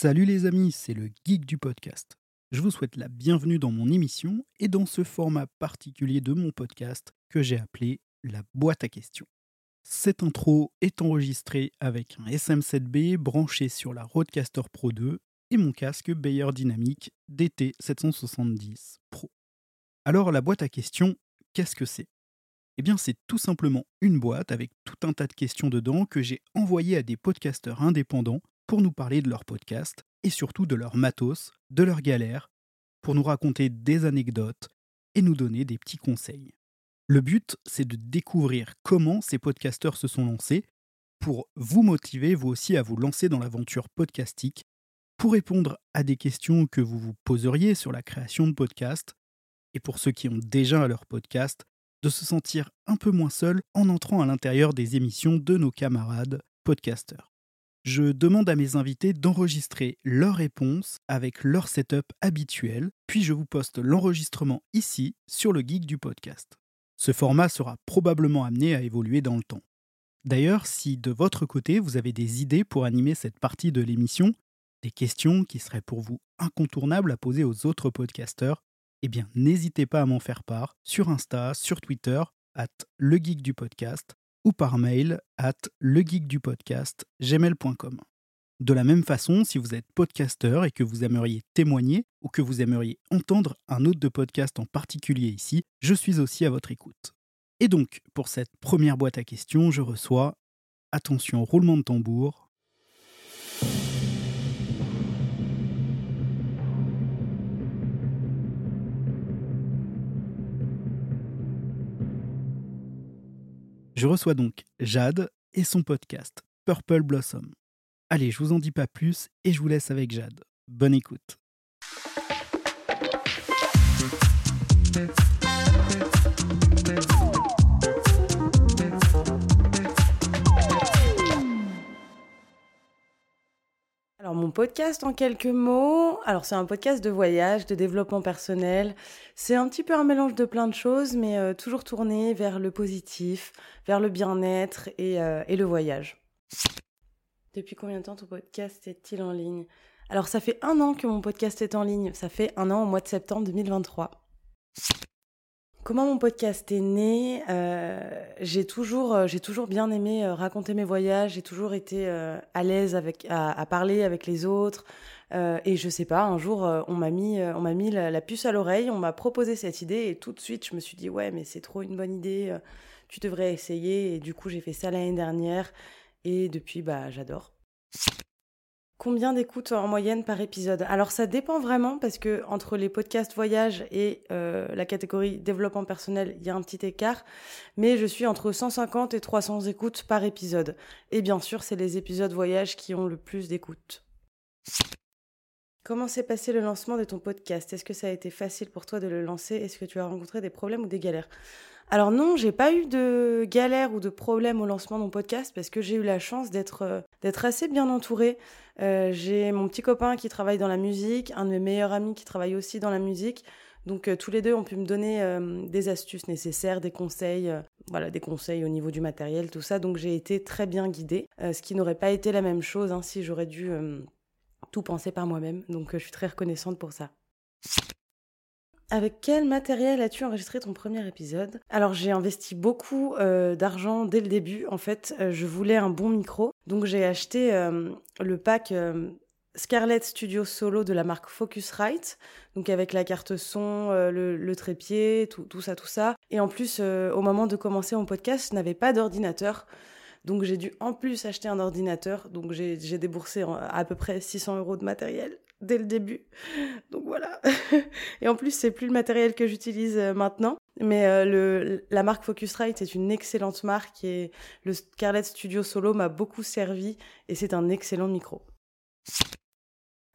Salut les amis, c'est le geek du podcast. Je vous souhaite la bienvenue dans mon émission et dans ce format particulier de mon podcast que j'ai appelé la boîte à questions. Cette intro est enregistrée avec un SM7B branché sur la Rodecaster Pro 2 et mon casque Bayer Dynamic DT770 Pro. Alors la boîte à questions, qu'est-ce que c'est? Eh bien c'est tout simplement une boîte avec tout un tas de questions dedans que j'ai envoyées à des podcasteurs indépendants pour nous parler de leur podcast et surtout de leur matos, de leurs galères, pour nous raconter des anecdotes et nous donner des petits conseils. Le but, c'est de découvrir comment ces podcasteurs se sont lancés pour vous motiver vous aussi à vous lancer dans l'aventure podcastique, pour répondre à des questions que vous vous poseriez sur la création de podcasts, et pour ceux qui ont déjà leur podcast, de se sentir un peu moins seul en entrant à l'intérieur des émissions de nos camarades podcasteurs je demande à mes invités d'enregistrer leurs réponses avec leur setup habituel, puis je vous poste l'enregistrement ici sur le geek du podcast. Ce format sera probablement amené à évoluer dans le temps. D'ailleurs, si de votre côté vous avez des idées pour animer cette partie de l'émission, des questions qui seraient pour vous incontournables à poser aux autres podcasteurs, eh bien n'hésitez pas à m'en faire part sur Insta, sur Twitter, at le geek du podcast, ou par mail at legeekdupodcast.gmail.com. De la même façon, si vous êtes podcasteur et que vous aimeriez témoigner ou que vous aimeriez entendre un autre de podcast en particulier ici, je suis aussi à votre écoute. Et donc, pour cette première boîte à questions, je reçois, attention, roulement de tambour, Je reçois donc Jade et son podcast Purple Blossom. Allez, je vous en dis pas plus et je vous laisse avec Jade. Bonne écoute. Alors mon podcast en quelques mots, alors c'est un podcast de voyage, de développement personnel. C'est un petit peu un mélange de plein de choses, mais euh, toujours tourné vers le positif, vers le bien-être et, euh, et le voyage. Depuis combien de temps ton podcast est-il en ligne? Alors ça fait un an que mon podcast est en ligne, ça fait un an au mois de septembre 2023. Comment mon podcast est né? Euh, J'ai toujours, euh, j'ai toujours bien aimé euh, raconter mes voyages. J'ai toujours été à l'aise à, parler avec les autres. et je sais pas, un jour, on m'a mis, on m'a mis la, puce à l'oreille. On m'a proposé cette idée et tout de suite, je me suis dit ouais, mais c'est trop une bonne idée. tu devrais essayer. Et du coup, j'ai fait ça l'année dernière. Et depuis, bah, j'adore. Combien d'écoutes en moyenne par épisode? Alors ça dépend vraiment parce que entre les podcasts voyage et euh, la catégorie développement personnel, il y a un petit écart, mais je suis entre 150 et 300 écoutes par épisode. Et bien sûr, c'est les épisodes voyage qui ont le plus d'écoutes. Comment s'est passé le lancement de ton podcast? Est-ce que ça a été facile pour toi de le lancer? Est-ce que tu as rencontré des problèmes ou des galères? Alors non, j'ai pas eu de galère ou de problème au lancement de mon podcast parce que j'ai eu la chance d'être euh, assez bien entourée. Euh, j'ai mon petit copain qui travaille dans la musique, un de mes meilleurs amis qui travaille aussi dans la musique. Donc euh, tous les deux ont pu me donner des astuces nécessaires, des conseils, voilà, des conseils au niveau du matériel, tout ça. Donc j'ai été très bien guidée, ce qui n'aurait pas été la même chose hein, si j'aurais dû tout penser par moi-même. Donc je suis très reconnaissante pour ça. Avec quel matériel as-tu enregistré ton premier épisode? Alors j'ai investi beaucoup euh, d'argent dès le début. En fait, euh, je voulais un bon micro, donc j'ai acheté euh, le pack Scarlett Studio Solo de la marque Focusrite, donc avec la carte son, le, trépied, tout, tout, ça, tout ça. Et en plus, au moment de commencer mon podcast, je n'avais pas d'ordinateur. Donc j'ai dû en plus acheter un ordinateur. Donc j'ai déboursé à peu près 600 euros de matériel dès le début. Donc voilà. Et en plus, c'est plus le matériel que j'utilise euh, maintenant. Mais euh, le, la marque Focusrite est une excellente marque et le Scarlett Studio Solo m'a beaucoup servi et c'est un excellent micro.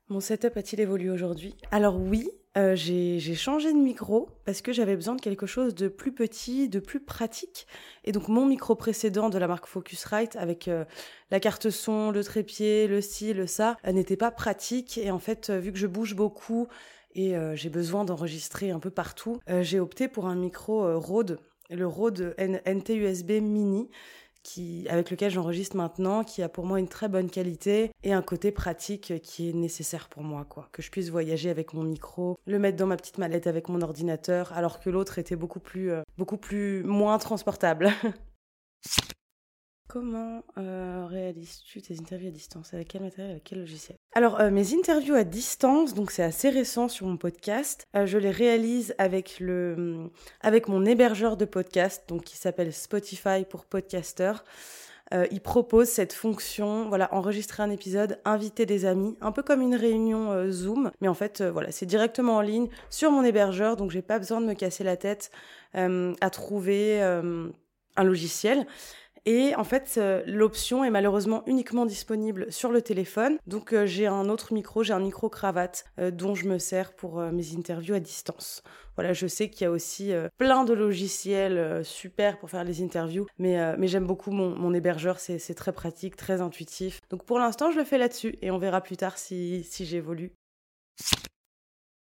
Mon setup a-t-il évolué aujourd'hui? Alors oui, euh, j'ai changé de micro parce que j'avais besoin de quelque chose de plus petit, de plus pratique. Et donc mon micro précédent de la marque Focusrite avec euh, la carte son, le trépied, le ci, le ça, euh, n'était pas pratique. Et en fait, vu que je bouge beaucoup et j'ai besoin d'enregistrer un peu partout, j'ai opté pour un micro Rode, le Rode NT-USB Mini avec lequel j'enregistre maintenant, qui a pour moi une très bonne qualité et un côté pratique qui est nécessaire pour moi, quoi. Que je puisse voyager avec mon micro, le mettre dans ma petite mallette avec mon ordinateur, alors que l'autre était beaucoup plus, euh, beaucoup plus moins transportable. Comment euh, réalises-tu tes interviews à distance? Avec quel matériel Avec quel logiciel? Alors, euh, mes interviews à distance, donc c'est assez récent sur mon podcast, euh, je les réalise avec, le, avec mon hébergeur de podcast, donc qui s'appelle Spotify pour podcasters. il propose cette fonction, voilà, enregistrer un épisode, inviter des amis, un peu comme une réunion Zoom, mais en fait, voilà, c'est directement en ligne sur mon hébergeur, donc j'ai pas besoin de me casser la tête à trouver un logiciel. Et en fait, euh, l'option est malheureusement uniquement disponible sur le téléphone. Donc euh, j'ai un autre micro, j'ai un micro cravate euh, dont je me sers pour mes interviews à distance. Voilà, je sais qu'il y a aussi plein de logiciels super pour faire les interviews, mais, mais j'aime beaucoup mon, mon hébergeur, c'est très pratique, très intuitif. Donc pour l'instant, je le fais là-dessus et on verra plus tard si, si j'évolue.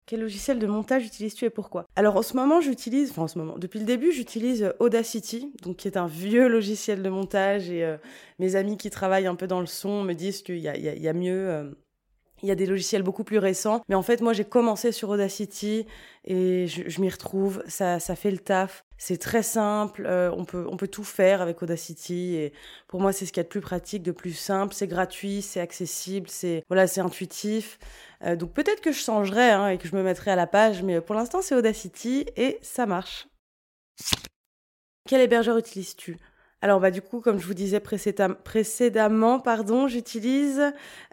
Quel logiciel de montage utilises-tu et pourquoi? Alors en ce moment, j'utilise, enfin en ce moment, depuis le début, j'utilise euh, Audacity, donc qui est un vieux logiciel de montage et euh, mes amis qui travaillent un peu dans le son me disent qu'il y, y a, mieux. Euh, il y a des logiciels beaucoup plus récents, mais en fait, moi, j'ai commencé sur Audacity et je, m'y retrouve. Ça, ça fait le taf. C'est très simple. on peut, on peut tout faire avec Audacity. Et pour moi, c'est ce qu'il y a de plus pratique, de plus simple. C'est gratuit, c'est accessible, c'est voilà, c'est intuitif. Euh, donc peut-être que je changerai hein, et que je me mettrai à la page, mais pour l'instant c'est Audacity et ça marche. Quel hébergeur utilises-tu? Alors bah du coup, comme je vous disais précédemment, pardon, j'utilise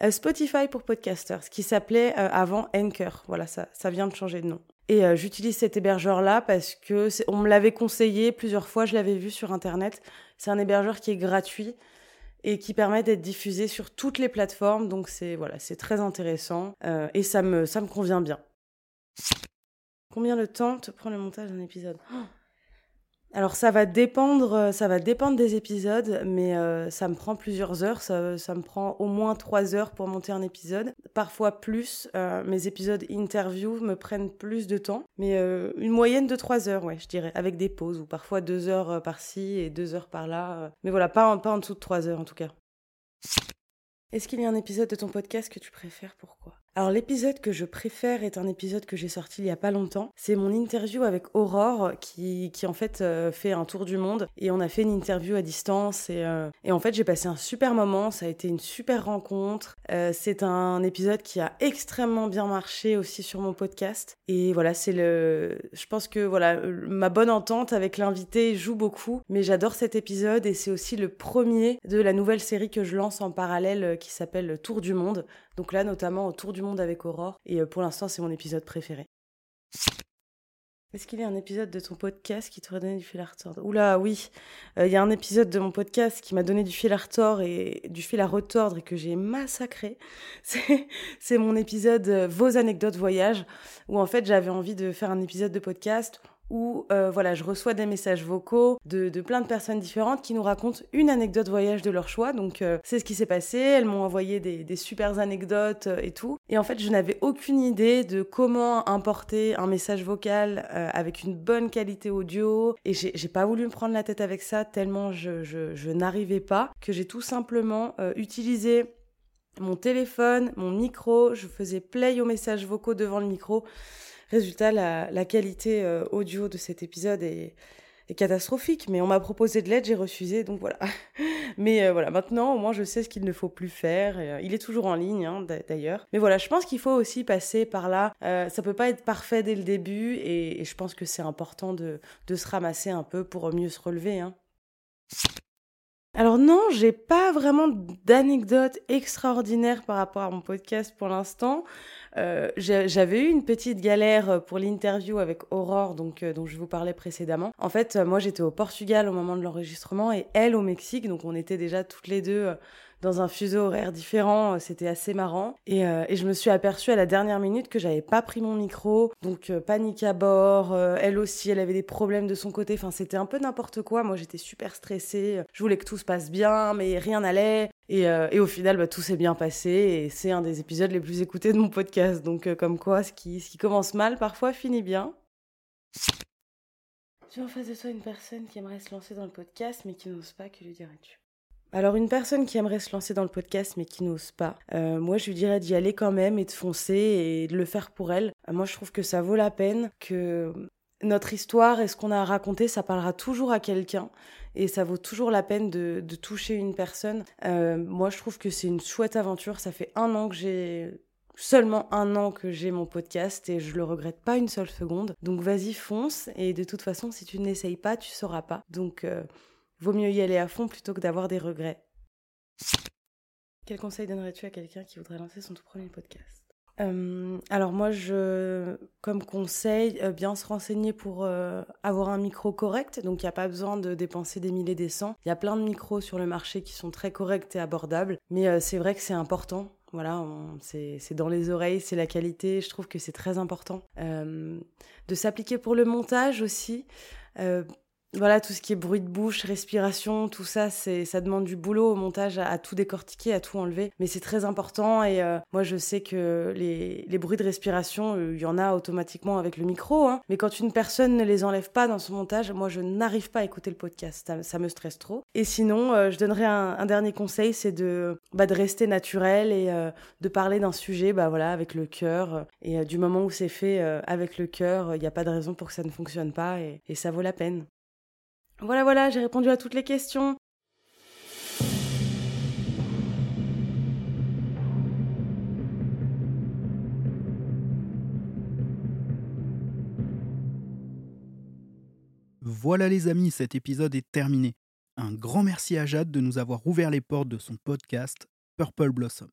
euh, Spotify pour podcasters, ce qui s'appelait euh, avant Anchor. Voilà, ça, ça vient de changer de nom. Et j'utilise cet hébergeur-là parce que on me l'avait conseillé plusieurs fois, je l'avais vu sur internet. C'est un hébergeur qui est gratuit et qui permet d'être diffusé sur toutes les plateformes. Donc c'est voilà, c'est très intéressant euh, et ça me ça me convient bien. Combien de temps te prend le montage d'un épisode? Oh alors ça va dépendre, euh, ça va dépendre des épisodes, mais euh, ça me prend plusieurs heures. Ça, me prend au moins trois heures pour monter un épisode, parfois plus. Euh, mes épisodes interview me prennent plus de temps, mais une moyenne de trois heures, ouais, je dirais, avec des pauses ou parfois deux heures par-ci et deux heures par-là. mais voilà, pas, pas en dessous de trois heures en tout cas. Est-ce qu'il y a un épisode de ton podcast que tu préfères? Pourquoi? Alors l'épisode que je préfère est un épisode que j'ai sorti il y a pas longtemps. C'est mon interview avec Aurore qui, qui en fait euh, fait un tour du monde et on a fait une interview à distance et, euh, et en fait j'ai passé un super moment, ça a été une super rencontre. Euh, c'est un épisode qui a extrêmement bien marché aussi sur mon podcast et voilà c'est le, je pense que voilà ma bonne entente avec l'invité joue beaucoup, mais j'adore cet épisode et c'est aussi le premier de la nouvelle série que je lance en parallèle qui s'appelle Tour du monde. Donc là, notamment autour du monde avec Aurore. Et euh, pour l'instant, c'est mon épisode préféré. Est-ce qu'il y a un épisode de ton podcast qui t'aurait donné du fil à retordre? Oula, oui. Euh, il y a un épisode de mon podcast qui m'a donné du fil à retordre et du fil à retordre et que j'ai massacré. C'est mon épisode euh, Vos anecdotes voyage où en fait j'avais envie de faire un épisode de podcast où euh, voilà, je reçois des messages vocaux de, plein de personnes différentes qui nous racontent une anecdote voyage de leur choix. Donc euh, c'est ce qui s'est passé, elles m'ont envoyé des, super anecdotes euh, et tout. Et en fait, je n'avais aucune idée de comment importer un message vocal avec une bonne qualité audio. Et j'ai pas voulu me prendre la tête avec ça tellement je, je, je n'arrivais pas que j'ai tout simplement utilisé mon téléphone, mon micro, je faisais play aux messages vocaux devant le micro Résultat, la, qualité euh, audio de cet épisode est, catastrophique, mais on m'a proposé de l'aide, j'ai refusé, donc voilà. mais euh, voilà, maintenant, au moins, je sais ce qu'il ne faut plus faire. Euh, il est toujours en ligne, hein, d'ailleurs. Mais voilà, je pense qu'il faut aussi passer par là. ça peut pas être parfait dès le début, et, je pense que c'est important de, se ramasser un peu pour mieux se relever. Hein. Alors non, j'ai pas vraiment d'anecdote extraordinaire par rapport à mon podcast pour l'instant. Euh, j'avais eu une petite galère pour l'interview avec Aurore, donc euh, dont je vous parlais précédemment. En fait, moi j'étais au Portugal au moment de l'enregistrement et elle au Mexique, donc on était déjà toutes les deux euh, dans un fuseau horaire différent, c'était assez marrant. Et, et, je me suis aperçue à la dernière minute que j'avais pas pris mon micro, donc panique à bord. elle aussi, elle avait des problèmes de son côté. Enfin, c'était un peu n'importe quoi. Moi, j'étais super stressée. Je voulais que tout se passe bien, mais rien n'allait. Euh, et, au final, bah, tout s'est bien passé et c'est un des épisodes les plus écoutés de mon podcast. Donc, euh, comme quoi, ce qui, ce qui commence mal parfois finit bien. Tu as en face de toi une personne qui aimerait se lancer dans le podcast mais qui n'ose pas, que lui dirais-tu? Alors une personne qui aimerait se lancer dans le podcast mais qui n'ose pas, euh, moi je lui dirais d'y aller quand même et de foncer et de le faire pour elle. Euh, moi je trouve que ça vaut la peine, que notre histoire et ce qu'on a à raconter, ça parlera toujours à quelqu'un et ça vaut toujours la peine de, toucher une personne. Euh, moi je trouve que c'est une chouette aventure, ça fait un an que j'ai seulement un an que j'ai mon podcast et je le regrette pas une seule seconde. Donc vas-y, fonce. Et de toute façon, si tu n'essayes pas, tu sauras pas. Donc vaut mieux y aller à fond plutôt que d'avoir des regrets. Quel conseil donnerais-tu à quelqu'un qui voudrait lancer son tout premier podcast? Euh, alors moi, je, comme conseil, euh, bien se renseigner pour avoir un micro correct. Donc il n'y a pas besoin de dépenser des milliers des cents. Il y a plein de micros sur le marché qui sont très corrects et abordables. Mais c'est vrai que c'est important voilà, c'est dans les oreilles, c'est la qualité. Je trouve que c'est très important. Euh, de s'appliquer pour le montage aussi. Euh, voilà, tout ce qui est bruit de bouche, respiration, tout ça, c'est, ça demande du boulot au montage à, tout décortiquer, à tout enlever. Mais c'est très important et euh, moi je sais que les, bruits de respiration, euh, il y en a automatiquement avec le micro. Hein. Mais quand une personne ne les enlève pas dans son montage, moi je n'arrive pas à écouter le podcast. Ça, me stresse trop. Et sinon, euh, je donnerais un, dernier conseil, c'est de, bah, de rester naturel et de parler d'un sujet, bah voilà, avec le cœur. Et du moment où c'est fait avec le cœur, il n'y a pas de raison pour que ça ne fonctionne pas et ça vaut la peine. Voilà, voilà, j'ai répondu à toutes les questions. Voilà les amis, cet épisode est terminé. Un grand merci à Jade de nous avoir ouvert les portes de son podcast Purple Blossom.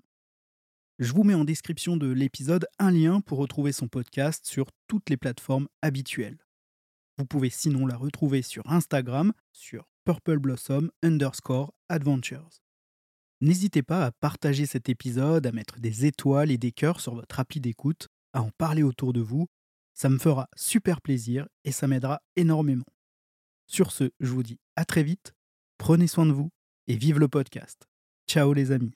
Je vous mets en description de l'épisode un lien pour retrouver son podcast sur toutes les plateformes habituelles. Vous pouvez sinon la retrouver sur Instagram sur Purple Blossom underscore Adventures. N'hésitez pas à partager cet épisode, à mettre des étoiles et des cœurs sur votre appli d'écoute, à en parler autour de vous. Ça me fera super plaisir et ça m'aidera énormément. Sur ce, je vous dis à très vite, prenez soin de vous et vive le podcast. Ciao les amis.